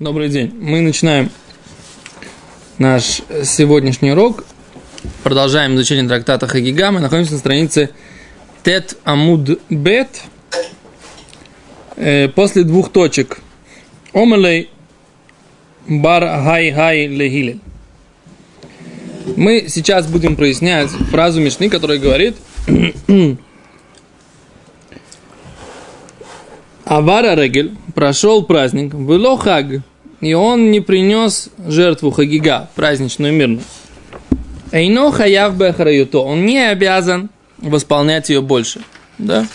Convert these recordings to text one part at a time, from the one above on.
Добрый день. Мы начинаем наш сегодняшний урок. Продолжаем изучение трактата Хагига. Мы находимся на странице Тет Амуд Бет. Э, после двух точек. Омалей Бар Хай Хай Лехилель. Мы сейчас будем прояснять фразу Мишны, которая говорит Авара Регель прошел праздник, было хаг, и он не принес жертву хагига, праздничную мирную. Эйно хаяв он не обязан восполнять ее больше. Да?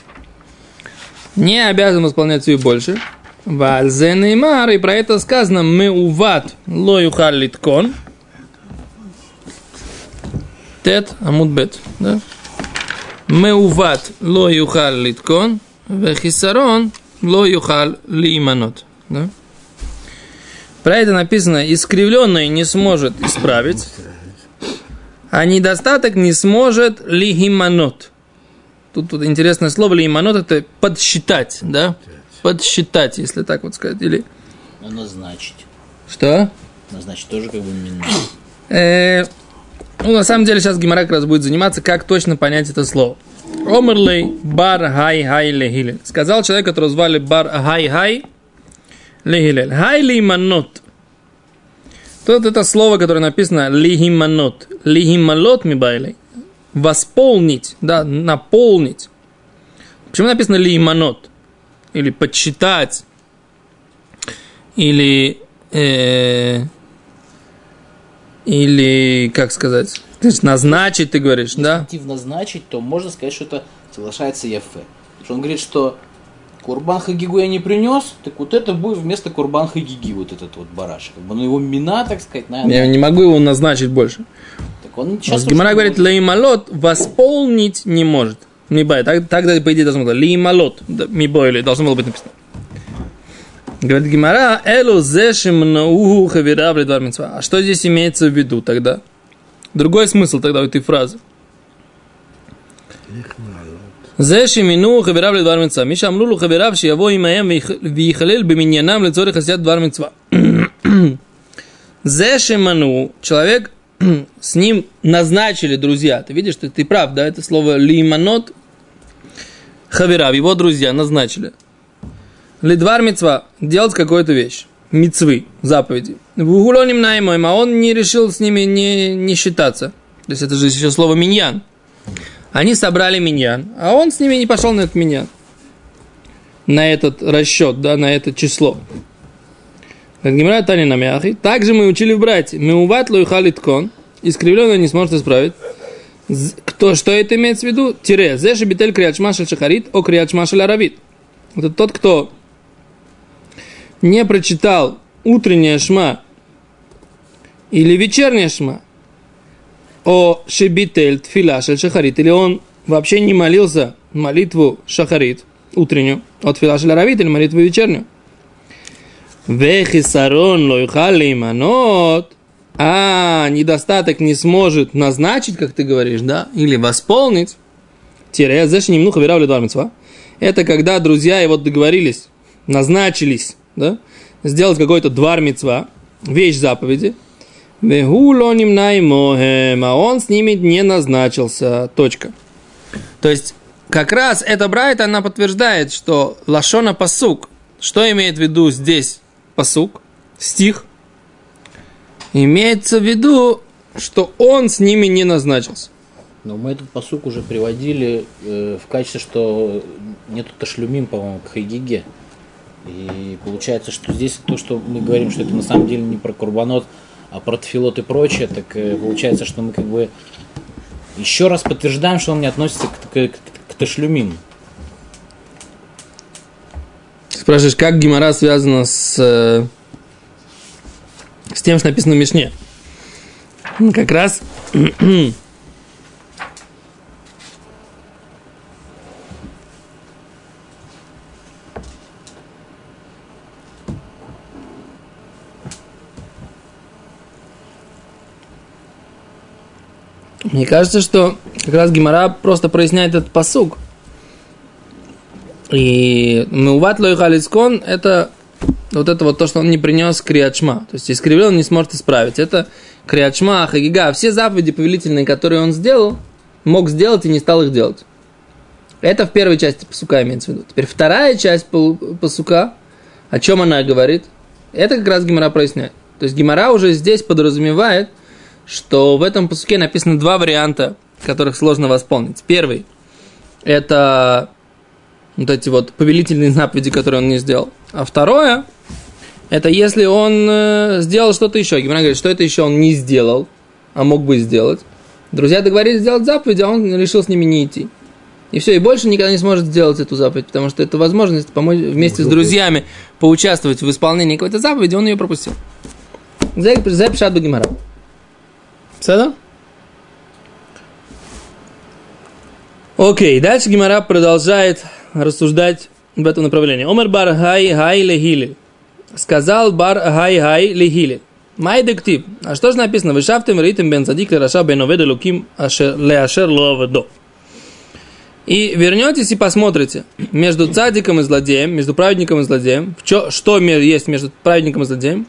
Не обязан восполнять ее больше. Вальзенеймар, и про это сказано, мы уват ло юхар литкон. Тет амудбет. Да? Мы уват ло юхар литкон. Вехисарон ло юхал лиманот. Да? Про это написано, искривленный не сможет исправить, а недостаток не сможет лихиманот. Тут, тут интересное слово лихиманот это подсчитать, да? Подсчитать, если так вот сказать. Или... А назначить. Что? Назначить тоже как бы минус. Э, ну, на самом деле, сейчас Гимара как раз будет заниматься, как точно понять это слово. Омерлей бар хай хай лехилель. Сказал человек, которого звали бар хай хай лехилель. Хай лиманот. Тут это слово, которое написано лихиманот. Лихималот мибайлей. Восполнить, да, наполнить. Почему написано лихиманот? Или подсчитать. Или э, или, как сказать, то есть назначить, ты говоришь, Если да? мотив назначить, то можно сказать, что это соглашается что он говорит, что Курбан Хагигу я не принес, так вот это будет вместо Курбан Хагиги вот этот вот барашек. Как бы, ну его мина, так сказать, наверное. Я не могу его назначить больше. Так он Сейчас Гимара говорит, леймалот восполнить не может. Мибай, так, тогда, по идее, должно быть. Леймалот, мибой, или должно было быть написано. Говорит Гимара, элу зешим науху митцва». А что здесь имеется в виду тогда? Другой смысл тогда у этой фразы. זה שמינו חבריו לדבר מצווה. מי שאמרו לו חבריו שיבוא עמהם וייכלל במניינם לצורך עשיית דבר מצווה. זה שמנו, человек с ним назначили друзья. Ты видишь, ты, ты прав, да? Это слово лиманот. Хаверав, его друзья назначили. Лидвар мецва, делать какую-то вещь. Мецвы, заповеди. В угулоним наймоем, а он не решил с ними не, не считаться. То есть это же еще слово миньян. Они собрали миньян, а он с ними не пошел на этот миньян. На этот расчет, да, на это число. Как Гимра Тани на мяхи. Также мы учили в братья. Мы уват луихалит кон. Искривленный не сможет исправить. Кто, что это имеется в виду? Тире. Зе шебитель криачмашель шахарит, о криачмашель аравит. Это тот, кто не прочитал утреннее шма или вечернее шма о шебитель тфила шахарит, или он вообще не молился молитву шахарит утреннюю, от тфила шель или молитву вечернюю. Вехисарон лойхали. А недостаток не сможет назначить, как ты говоришь, да, или восполнить. Тире, зэш немнуху веравли два. Это когда друзья его договорились, назначились, да, сделать какой-то двар митцва, вещь заповеди. Вегулоним наймохем, а он с ними не назначился. Точка. То есть, как раз эта брайта, она подтверждает, что лашона пасук, что имеет в виду здесь пасук, стих, имеется в виду, что он с ними не назначился. Но мы этот посук уже приводили э, в качестве, что нету ташлюмим, по-моему, к Хагиге. И получается, что здесь то, что мы говорим, что это на самом деле не про Курбанот, а про Тфилот и прочее, так э, получается, что мы как бы еще раз подтверждаем, что он не относится к, к, к- к ташлюмим. Спрашиваешь, как Гимара связана с, э, с тем, что написано в Мишне? Ну, Как раз Мне кажется, что как раз Гимара просто проясняет этот посук. И Меуват Лойхалискон – это вот это вот то, что он не принес криачма. То есть искривлен, он не сможет исправить. Это криачма, хагига. Все заповеди повелительные, которые он сделал, мог сделать и не стал их делать. Это в первой части посука имеется в виду. Теперь вторая часть посука, о чем она говорит, это как раз Гимара проясняет. То есть Гимара уже здесь подразумевает, что в этом посуке написано два варианта, которых сложно восполнить. Первый – это вот эти вот повелительные заповеди, которые он не сделал. А второе – это если он э, сделал что-то еще. Гимара говорит, что это еще он не сделал, а мог бы сделать. Друзья договорились сделать заповедь, а он решил с ними не идти. И все, и больше никогда не сможет сделать эту заповедь, потому что это возможность помочь вместе с друзьями поучаствовать в исполнении какой-то заповеди, он ее пропустил. Запишат Багимара. Все Окей, дальше Гимара продолжает рассуждать в этом направлении. Омар бар хай хай лехили. Сказал бар хай хай лехили. Май дектив. А что же написано? Вы шафтем ритм бен садик раша бен оведа луким леашер лоаведо. И вернетесь и посмотрите между цадиком и злодеем, между праведником и злодеем, что, что есть между праведником и злодеем.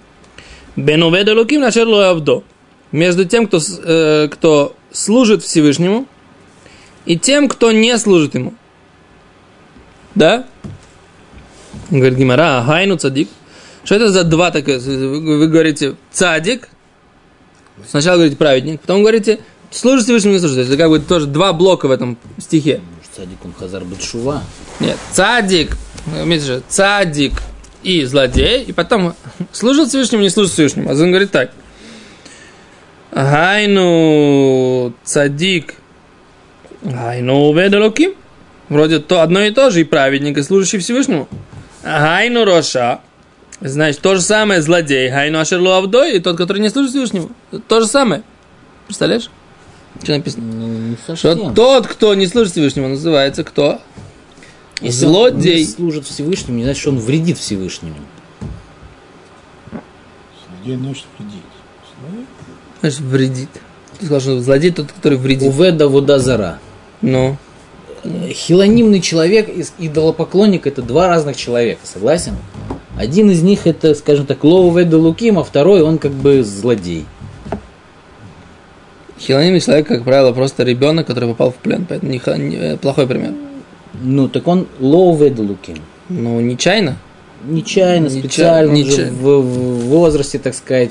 Беноведа луким нашер авдо. Между тем, кто, э, кто служит Всевышнему, и тем, кто не служит ему. Да? Говорит Гимара, хайну цадик. Что это за два такое? Вы, вы говорите цадик, сначала говорите праведник, потом говорите служит Всевышнему, не служит. Это как бы тоже два блока в этом стихе. Цадик он хазар бетшува. Нет, цадик, же, цадик и злодей, и потом служит Всевышнему, не служит Всевышнему. А он говорит так. Гайну цадик, гайну ведалоким. Вроде то одно и то же, и праведник, и служащий Всевышнему. Гайну роша, значит, то же самое злодей, гайну ашерлу авдой, и тот, который не служит Всевышнему. То же самое. Представляешь? Что написано? Ну, не Что тот, кто не служит Всевышнему, называется кто? Если Злодей. Он не служит Всевышнему, не значит, что он вредит Всевышнему. Злодей значит вредит. Значит, вредит. Ты сказал, что злодей тот, который вредит. Уведа вода зара. Ну. Хилонимный человек и идолопоклонник это два разных человека, согласен? Один из них это, скажем так, Лоу Веда Луким, а второй он как бы злодей. Хилонимный человек, как правило, просто ребенок, который попал в плен, поэтому не, не, э, плохой пример. Ну, так он Лоу Веда Луким. Ну, нечаянно? Нечаянно, специально, нечаянно. В, в возрасте, так сказать,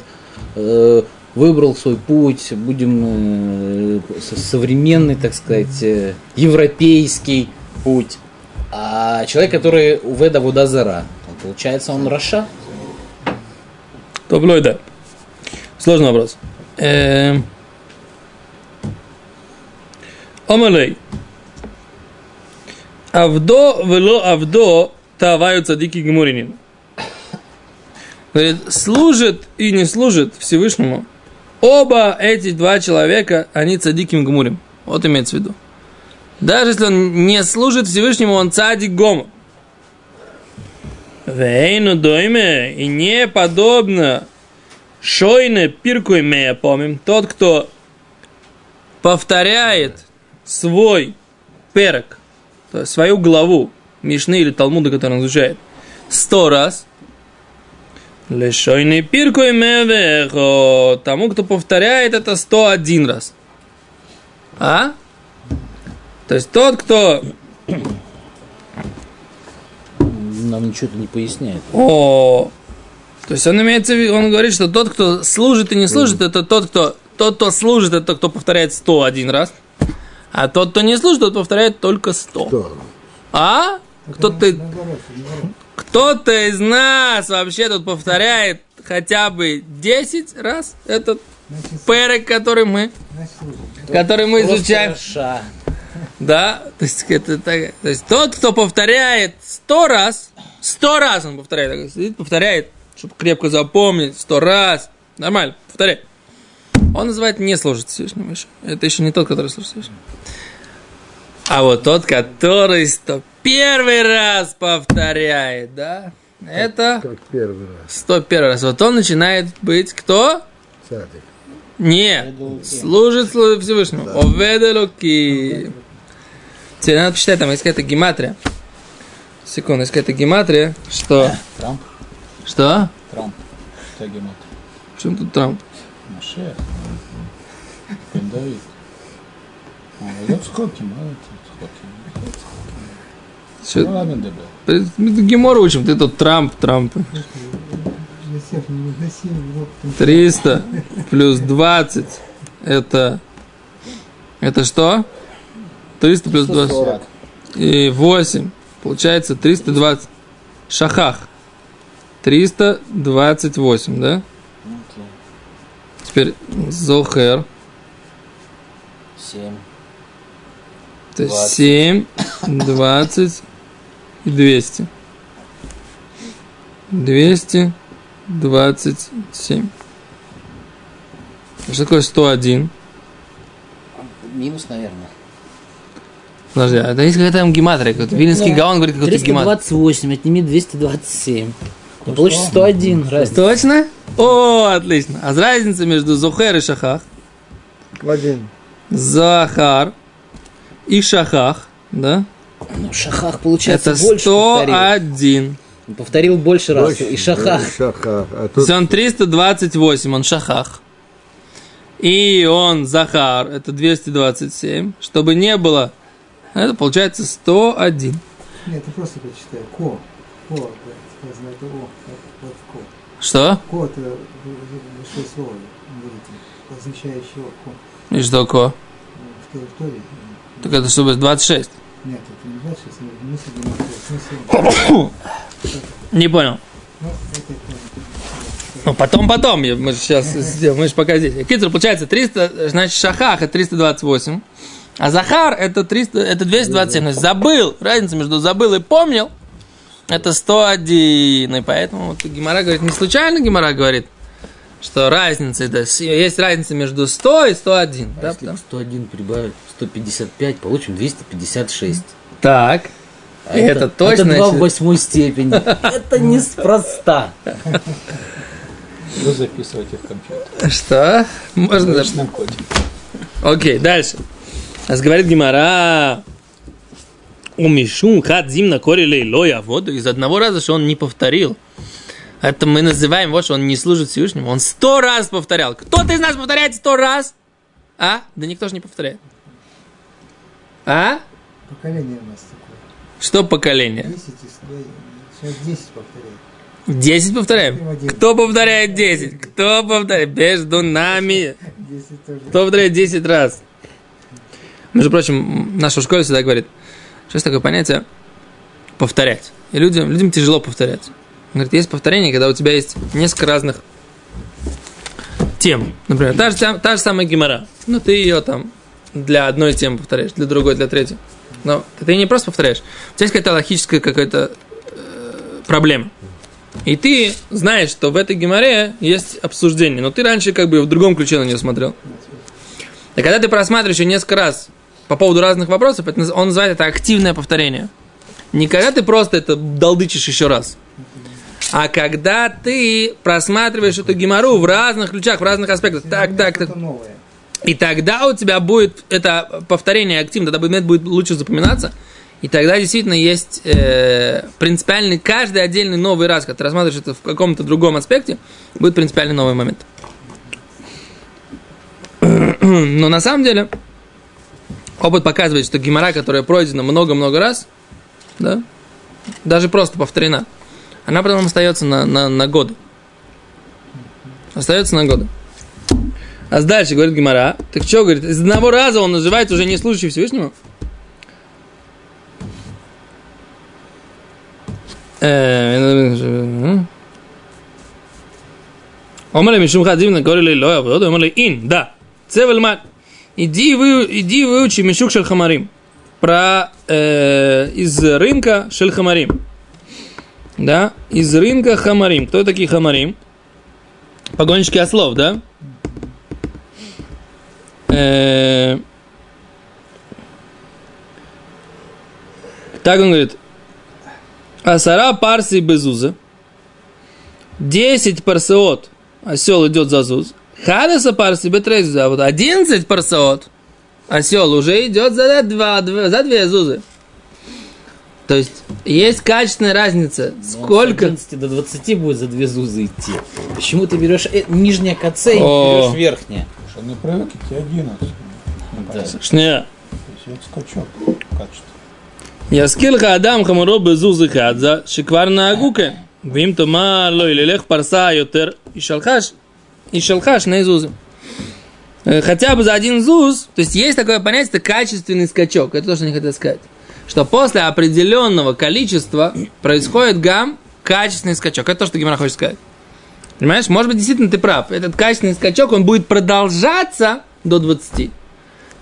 э, выбрал свой путь, будем э, современный, так сказать, э, европейский путь. А человек, который у Веда Вудазара, получается, он Раша? Топлой, да. Сложный вопрос. Эм... Омалей. Авдо вело авдо таваю цадики гмуринин. Служит и не служит Всевышнему. Оба эти два человека, они цадиким гмурим. Вот имеется в виду. Даже если он не служит Всевышнему, он цадик гома. Вейну дойме, и не подобно шойне пирку имея помним, тот, кто повторяет свой есть свою главу Мишны или Талмуда, который он изучает, сто раз, Лешойный пирку и мевехо. Тому, кто повторяет это 101 раз. А? То есть тот, кто... Нам ничего это не поясняет. О, то есть он имеется в виду, он говорит, что тот, кто служит и не служит, это тот, кто, тот, кто служит, это тот, кто повторяет 101 раз. А тот, кто не служит, тот повторяет только 100. А? Кто-то, кто-то из нас вообще тут повторяет хотя бы 10 раз этот перек, который мы, который мы изучаем. Да, то есть, это, так, то есть тот, кто повторяет сто раз, сто раз он повторяет, сидит, повторяет, чтобы крепко запомнить, сто раз, нормально, повторяй. Он называет не служит Всевышнему еще. Это еще не тот, который служит Всевышнему. А вот тот, который сто первый раз повторяет, да? Как, Это... Как первый раз. 101 раз. Вот он начинает быть кто? Садик. Не, служит Всевышнему. Да. Оведалуки. Тебе надо почитать там есть какая-то гематрия. Секунду, есть какая-то гематрия. Что? Э, Трамп. Что? Трамп. Что гематрия? Чем тут Трамп? Машех. Бен Давид. А, сколько гематрия? Все. Ну, Гемора учим, ты тут Трамп, Трамп. 300 плюс 20 это это что? 300 плюс 20 и 8 получается 320 шахах 328, да? Теперь Зохер 7 это 7 20 и 200 227 что такое 101 Минус, наверное. Подожди, а это есть какая-то там гематрия, какой-то Вилинский Ну, гаон говорит какой-то гематрия. 328, отними 227. Ну, получится 101 разница. Точно? О, отлично. А разница между Зухер и Шахах? один. Захар и Шахах, да? Ну, шахах, получается, Это больше повторил. 101. Повторил больше раз. И шахах. Шахах. А То тут есть он 328, он Шахах. И он Захар, это 227. Чтобы не было, это получается 101. Нет, ты просто прочитай. Ко. Ко, сказано это О. Вот Ко. Что? Ко это большое слово означающее Ко. И что ко? Торе- в Торе. Так это чтобы 26. Нет, это не 26, это мысль гематрия. Смысл. Не понял. Ну. Ну, потом, потом, я- мы же сейчас сделаем, мы же пока здесь. Китер, получается 300, значит, Шахах это 328, а Захар это 300, это 227. То есть забыл, разница между забыл и помнил, это 101. И поэтому вот Гимара говорит, не случайно Гимара говорит, что разница, с- есть разница между 100 и 101. А Да, если потому- к 101 прибавить 155, получим 256. Так, А это точно, Это 2 в восьмой степени. Это неспроста. Вы записываете в компьютер. что? Можно В зап- ручном коде. Окей, дальше. Нас говорит Гимара. У Мишум хат зимна корили лоя воду из одного раза, что он не повторил. Это мы называем его, что он не служит Всевышнему. Он сто раз повторял. Кто-то из нас повторяет сто раз? А? Да никто же не повторяет. А? Поколение у нас такое. Что поколение? 10 и сто- Сейчас 10 повторяет. Десять повторяем? Один. Кто повторяет десять? Кто повторяет? Между нами. 10 тоже. Кто повторяет 10 раз? Между прочим, наша школа всегда говорит, что есть такое понятие повторять. И людям, людям тяжело повторять. Он говорит, есть повторение, когда у тебя есть несколько разных тем. Например, та же, та же самая гемора. Ну, ты ее там для одной темы повторяешь, для другой, для третьей. Но ты не просто повторяешь. У тебя есть какая-то логическая какая-то э, проблема. И ты знаешь, что в этой геморе есть обсуждение, но ты раньше как бы в другом ключе на нее смотрел. И когда ты просматриваешь ее несколько раз по поводу разных вопросов, это, он называет это активное повторение. Не когда ты просто это долдычишь еще раз, а когда ты просматриваешь эту гемору в разных ключах, в разных аспектах. Так, так, так. Новое. И тогда у тебя будет это повторение активно, тогда предмет будет лучше запоминаться. И тогда действительно есть э, принципиальный, каждый отдельный новый раз, когда ты рассматриваешь это в каком-то другом аспекте, будет принципиальный новый момент. Но на самом деле, опыт показывает, что гемора, которая пройдена много-много раз, да, даже просто повторена, она потом остается на, на, на годы. Остается на годы. А дальше говорит Гимара, так что, говорит, из одного раза он называется уже не служащий Всевышнему? Э, Омали Мишум Хадзивна говорили Лоя омали Ин, да, Цевельман. Иди, вы, иди выучи Мишук Шельхамарим про э, из рынка Шельхамарим. Да, из рынка Хамарим. Кто такие Хамарим? Погонщики ослов, да? Э, Так он говорит. Асара парси безуза. 10 парсеот. Осел идет за зуз. Хадаса парси бетрезуза. А вот 11 парсеот. Осел уже идет за, два, за две зузы. То есть есть качественная разница. Но Сколько? С 11 до 20 будет за две зузы идти. Почему ты берешь э, нижнее КЦ и берешь верхнее? Потому что они привыкли к тебе 11. Ну, Да. То Шня. есть это скачок качества. יזכיר לך אדם חמורו בזוז אחד, זה שכבר נהגו כן. ואם תאמר לו ילך פרסה יותר, ישלחש, ישלחה שני זוזים. Э, Хотя бы за один зуз, то есть есть такое понятие, это качественный скачок, это то, что они хотят сказать. Что после определенного количества происходит гам, качественный скачок. Это то, что Гимара хочет сказать. Понимаешь? Может быть, действительно ты прав. Этот качественный скачок, он будет продолжаться до 20.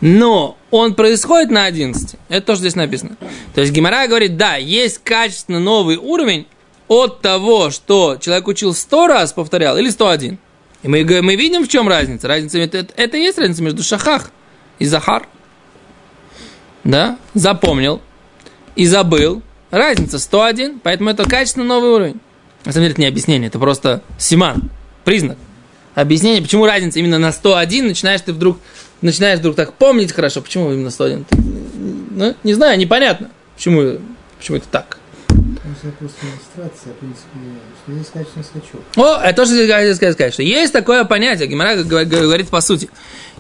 Но он происходит на 11. Это то, здесь написано. То есть Гимара говорит, да, есть качественно новый уровень от того, что человек учил 100 раз, повторял, или 101. И мы, мы видим, в чем разница. Разница это, это и есть разница между шахах и захар. Да? Запомнил и забыл. Разница 101, поэтому это качественно новый уровень. На самом деле это не объяснение, это просто симан, признак. Объяснение, почему разница именно на 101, начинаешь ты вдруг, начинаешь вдруг так помнить хорошо, почему именно 101. Ты, ну, не знаю, непонятно, почему, почему это так. О, это то, что я хотел сказать, сказать, что есть такое понятие, Гимара говорит по сути,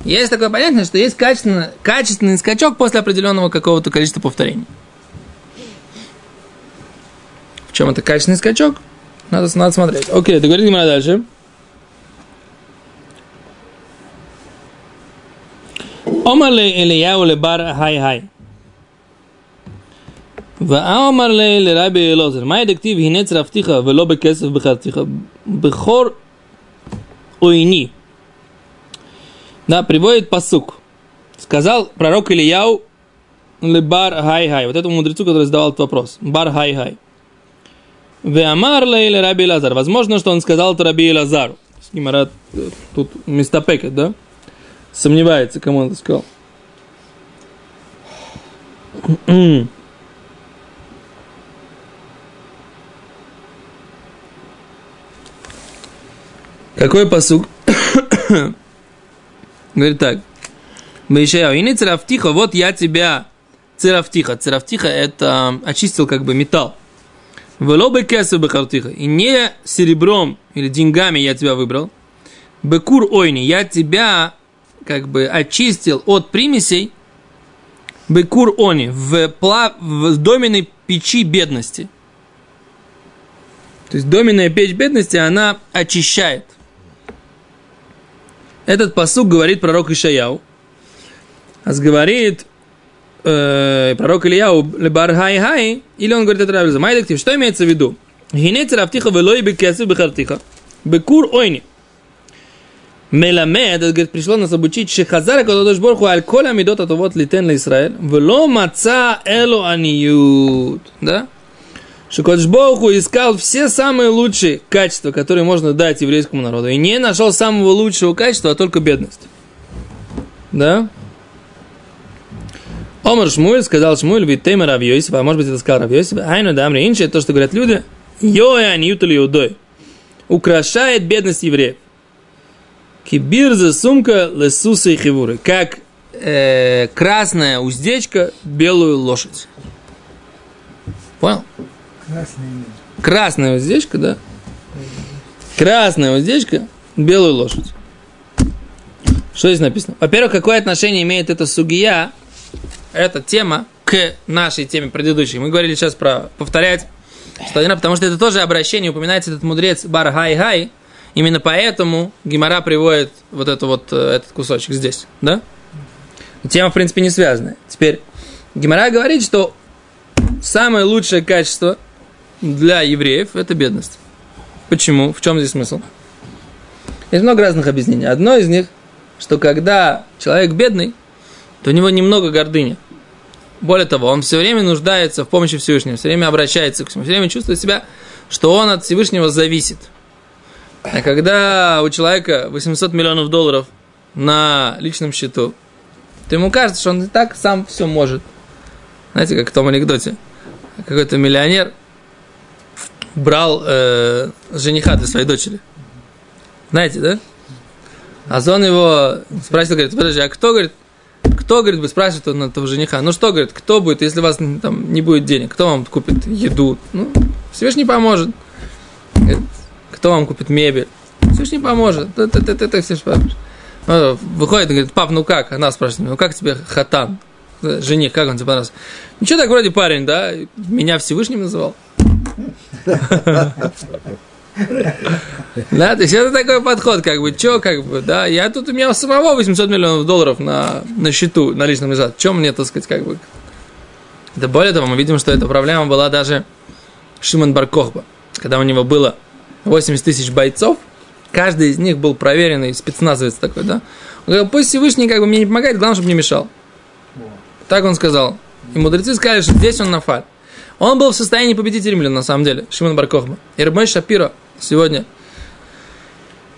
есть такое понятие, что есть качественно, качественный скачок после определенного какого-то количества повторений. В чем это качественный скачок? Надо, надо смотреть. Окей, договорит Гимара дальше. Омарле Ильяу лебар хай-хай. ואמר לי לרבי אלעזר, מה דכתיב הנה צרפתיך ולא בכסף בחרתיך? בכור ойни. Да, приводит посук. Сказал пророк Ильяу Лебар Хай-Хай. Вот этому мудрецу, который задавал этот вопрос. Бар Хай-Хай. Веамар или Раби Лазар. Возможно, что он сказал это Раби Лазару. Гимара э, тут местопекет, да? Сомневается, кому он это сказал. Какой посук? Говорит так. Мишаяу, и не церафтиха, вот я тебя церафтиха. Церафтиха это очистил как бы металл. Велобы кесу бехартиха. И не серебром или деньгами я тебя выбрал. Бекур ойни, я тебя как бы очистил от примесей. Бекур они в, пла- в доменной печи бедности. То есть доменная печь бедности, она очищает. Этот посук говорит пророк Ишаяу. А говорит э, пророк Ильяу лебар хай хай, или он говорит это Рабель Майдактив. Что имеется в виду? Гинец рафтиха велой бекесу бехартиха. Бекур ойни. Меламед, говорит, пришло нас обучить, шехазара кадодош борху аль коля мидот атовот литен ла Исраэль, вело маца эло аниют. Да? Что Кодж Богу искал все самые лучшие качества, которые можно дать еврейскому народу, и не нашел самого лучшего качества, а только бедность. Да? Омар Шмуль сказал Шмуль, ведь тема Рав Йосифа, а может быть это сказал Рав Йосиф, айну дамри инши, то, что говорят люди, йоэ аньютали иудой, украшает бедность евреев. Кибирза сумка лесуса и хивуры, как э, красная уздечка белую лошадь. Понял? Красный мир. Красная уздечка, да? Красная уздечка, белую лошадь. Что здесь написано? Во-первых, какое отношение имеет эта сугия, эта тема, к нашей теме предыдущей? Мы говорили сейчас про повторять 101, потому что это тоже обращение, упоминается этот мудрец Бар Хай Хай. Именно поэтому Гимара приводит вот, это вот э, этот кусочек здесь, да? Тема, в принципе, не связанная. Теперь Гимара говорит, что самое лучшее качество для евреев – это бедность. Почему? В чем здесь смысл? Есть много разных объяснений. Одно из них, что когда человек бедный, то у него немного гордыни. Более того, он все время нуждается в помощи Всевышнего, все время обращается к нему, все время чувствует себя, что он от Всевышнего зависит. А когда у человека 800 миллионов долларов на личном счету, то ему кажется, что он и так сам все может. Знаете, как в том анекдоте. Какой-то миллионер брал э, жениха для своей дочери. Знаете, да? А он его спросил, говорит, подожди, а кто, говорит, кто, говорит, бы спрашивает он этого жениха, ну что, говорит, кто будет, если у вас там не будет денег, кто вам купит еду? Ну, Всевышний поможет. Кто вам купит мебель? Всевышний поможет. Это, это, Всевышний поможет. Ну, Выходит и говорит, пап, ну как? Она спрашивает, ну как тебе хатан? Жених, как он тебе понравился? Ничего так вроде парень, да? Меня Всевышним называл. Да, то есть это такой подход, как бы, чё, как бы, да, я тут, у меня у самого 800 миллионов долларов на, на счету, на личном лежат, чем мне, так сказать, как бы, да более того, мы видим, что эта проблема была даже Шимон Баркохба, когда у него было 80 тысяч бойцов, каждый из них был проверенный спецназовец такой, да, он говорил, пусть Всевышний как бы мне не помогает, главное, чтобы не мешал. Так он сказал. И мудрецы сказали, что здесь он нафаль. Он был в состоянии победить римлян, на самом деле, Шимон Баркохба. И Рабмой Шапиро сегодня,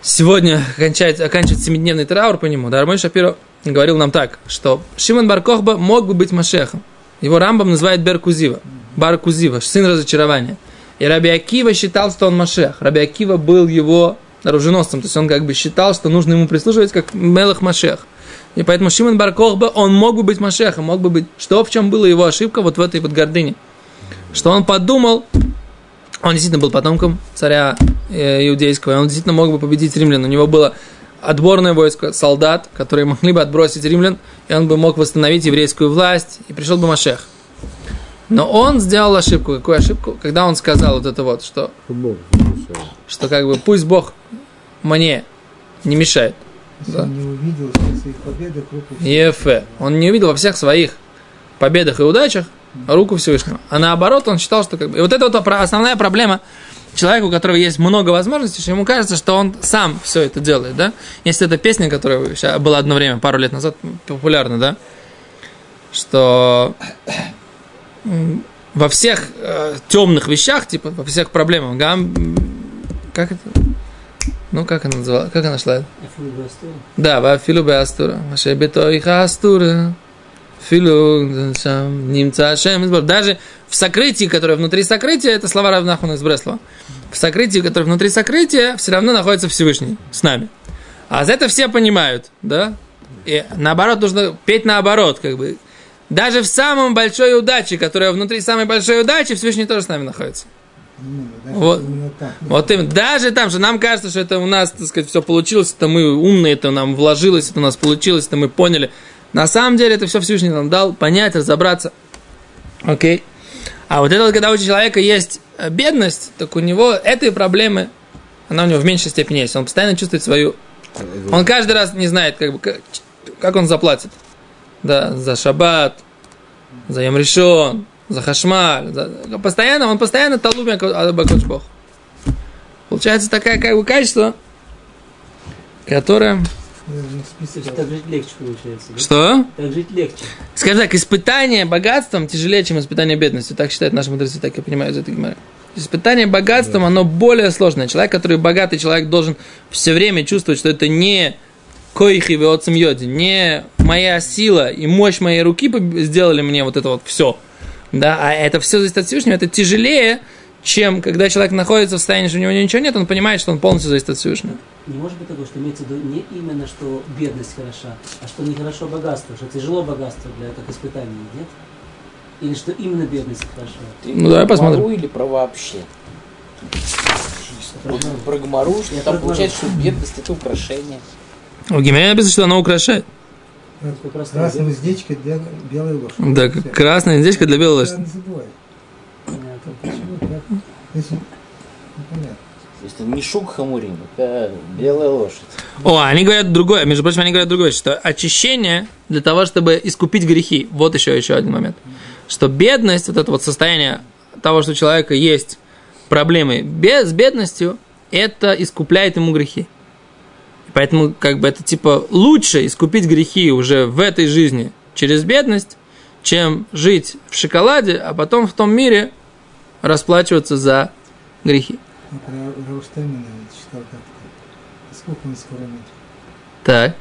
сегодня окончает, оканчивает семидневный траур по нему. Да, Рабмой Шапиро говорил нам так, что Шимон Баркохба мог бы быть Машехом. Его Рамбам называет Беркузива. Баркузива, сын разочарования. И Раби Акива считал, что он Машех. Раби Акива был его оруженосцем. То есть он как бы считал, что нужно ему прислушивать как Мелах Машех. И поэтому Шимон Баркохба, он мог бы быть Машехом, мог бы быть... Что в чем была его ошибка вот в этой вот гордыне? Что он подумал, он действительно был потомком царя э, иудейского, и он действительно мог бы победить римлян. У него было отборное войско солдат, которые могли бы отбросить римлян, и он бы мог восстановить еврейскую власть, и пришел бы Машех. Но он сделал ошибку. Какую ошибку? Когда он сказал вот это вот, что, что как бы пусть Бог мне не мешает. Да. он не увидел в своих победах Ефе. Он не увидел во всех своих победах и удачах руку Всевышнего. А наоборот, он считал, что как бы... И вот это вот основная проблема человеку, у которого есть много возможностей, что ему кажется, что он сам все это делает, да? Есть эта песня, которая была одно время, пару лет назад, популярна, да? Что во всех э, темных вещах, типа, во всех проблемах, гам... Как это? Ну, как она называла? Как она шла? Да, во Афилу Астура. вообще их Астура. Даже в сокрытии, которое внутри сокрытия, это слова Равнахуна из Бреслова. В сокрытии, которое внутри сокрытия, все равно находится Всевышний с нами. А за это все понимают, да? И наоборот, нужно петь наоборот, как бы. Даже в самом большой удаче, которая внутри самой большой удачи, Всевышний тоже с нами находится. Вот. Вот именно. Даже там, что нам кажется, что это у нас, так сказать, все получилось, это мы умные, это нам вложилось, это у нас получилось, это мы поняли. На самом деле это все Всевышний нам дал понять, разобраться. Окей. А вот это когда у человека есть э, бедность, так у него этой проблемы, она у него в меньшей степени есть. Он постоянно чувствует свою... Он каждый раз не знает, как, бы, как, он заплатит. Да, за шаббат, за Ямришон, за хашмаль. за- Постоянно, он постоянно талубя Бог. Получается такая как бы качество, которое... То есть так жить легче получается. Да? Что? Так жить легче. Скажем так, испытание богатством тяжелее, чем испытание бедностью. Так считают наши мудрецы, так я понимаю из этой геморры. Испытание богатством, оно более сложное. Человек, который богатый человек, должен все время чувствовать, что это не коихи веоцем йоди, не моя сила и мощь моей руки сделали мне вот это вот все. Да, а это все зависит от Всевышнего. Это тяжелее, чем когда человек находится в состоянии, что у него ничего нет, он понимает, что он полностью зависит от Всевышнего. Не может быть такого, что имеется в виду не именно, что бедность хороша, а что нехорошо богатство, что тяжело богатство для как испытание, нет? Или что именно бедность хороша? Ты Ну, давай про посмотрим. Гмару или про вообще? Про Гмару. Про что Я там про получается, что бедность это украшение. В Гимере написано, что оно украшает. Бедность. уздечка для белой лошади. Да, красная индечка для белой лошади. Почему так? Если- Непонятно. То есть это не шук хамурим, это белая лошадь. О, они говорят другое, между прочим, они говорят другое, что очищение для того, чтобы искупить грехи. Вот еще, еще один момент. Что бедность, вот это вот состояние того, что у человека есть проблемы без, с бедностью, это искупляет ему грехи. Поэтому, как бы, это типа лучше искупить грехи уже в этой жизни через бедность, чем жить в шоколаде, а потом в том мире расплачиваться за грехи. Так.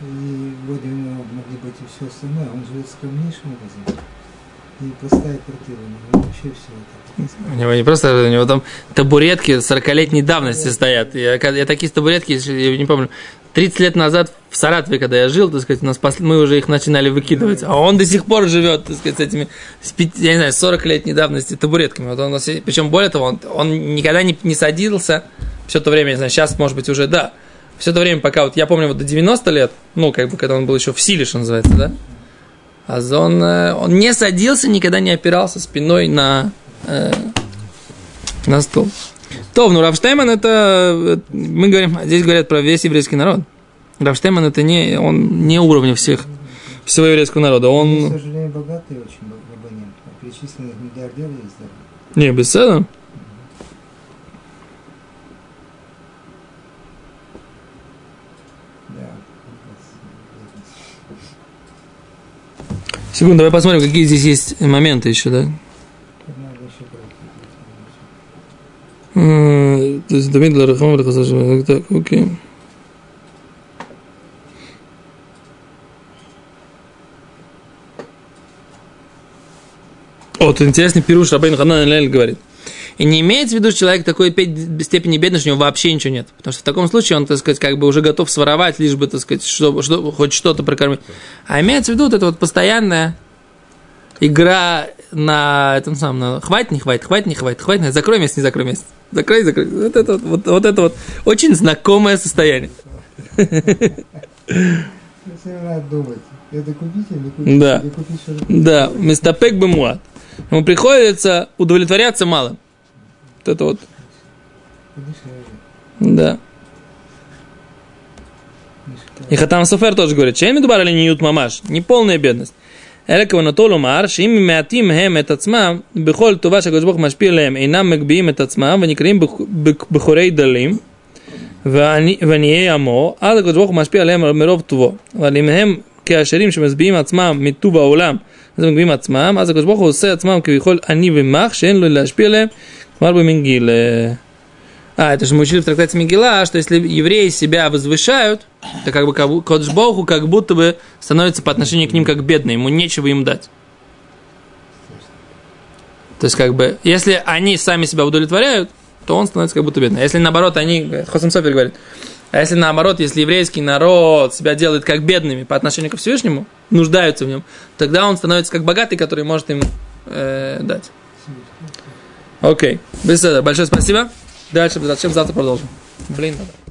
И вроде у него могли быть и все остальное. Он живет скромнейшим образом. И простая квартира. У него вообще все это. У него не просто, у него там табуретки 40-летней давности стоят. Я, я такие табуретки, я не помню, 30 лет назад в Саратове, когда я жил, так сказать, у нас пос- мы уже их начинали выкидывать, а он до сих пор живет, так сказать, с этими, с пяти- я не знаю, 40 лет недавности табуретками. Вот он, причем более того, он, он никогда не, не садился все то время, не знаю, сейчас, может быть, уже, да, все то время, пока вот, я помню, вот до 90 лет, ну, как бы, когда он был еще в силе, что называется, да, а он, э, он не садился, никогда не опирался спиной на, э, на стол. То, ну Рафштейман это, мы говорим, здесь говорят про весь еврейский народ. Рафштейман это не, он не уровня всех, всего еврейского народа. Он, к Он, сожалению, богатый очень б- абонент. А перечисленных миллиардеров есть, да? не. Да. Секунду, давай посмотрим, какие здесь есть моменты еще, да? Тут надо еще пройти. М, То есть, Давид Ларахам, Ларахасашим, так, окей. Тут интересный пируш Рабейн Ханан Лель говорит. И не имеется в виду, что человек такой пе- степени бедности, что у него вообще ничего нет. Потому что в таком случае он, так сказать, как бы уже готов своровать, лишь бы, так сказать, что, что, хоть что-то прокормить. А имеется в виду вот это вот постоянная игра на этом самом, на хватит, не хватит, хватит, не хватит, хватит, закрой месяц, не закрой месяц. Закрой, закрой. Вот это вот, вот, вот это вот очень знакомое состояние. Это купить или купить? Да. Или купить Да, мистапек бы муат. Ему приходится удовлетворяться малым. Вот это вот, да. И Хатам Софер тоже говорит, чем медубар или ниют мамаш, не полная бедность. אלא כוונתו לומר שאם מעטים הם את עצמם בכל טובה שהקדוש ברוך הוא משפיע עליהם אינם מגביהים את עצמם ונקראים בכ- בכ- בכורי דלים ועני- ועניי עמו אז הקדוש ברוך הוא משפיע עליהם מרוב טובו אבל אם הם כעשירים שמשביעים עצמם מטוב העולם אז הם מגביהים עצמם אז הקדוש ברוך הוא עושה עצמם כביכול עני ומח שאין לו להשפיע עליהם כלומר במנגיל а, это же мы учили в трактате Мигела, что если евреи себя возвышают, то как бы Кодж Богу как будто бы становится по отношению к ним как бедный, ему нечего им дать. То есть, как бы, если они сами себя удовлетворяют, то он становится как будто бедный. А если наоборот, они, Хосам Софер говорит, а если наоборот, если еврейский народ себя делает как бедными по отношению ко Всевышнему, нуждаются в нем, тогда он становится как богатый, который может им э, дать. Окей. Беседа. Большое спасибо. Дальше, зачем завтра продолжим. Блин, надо.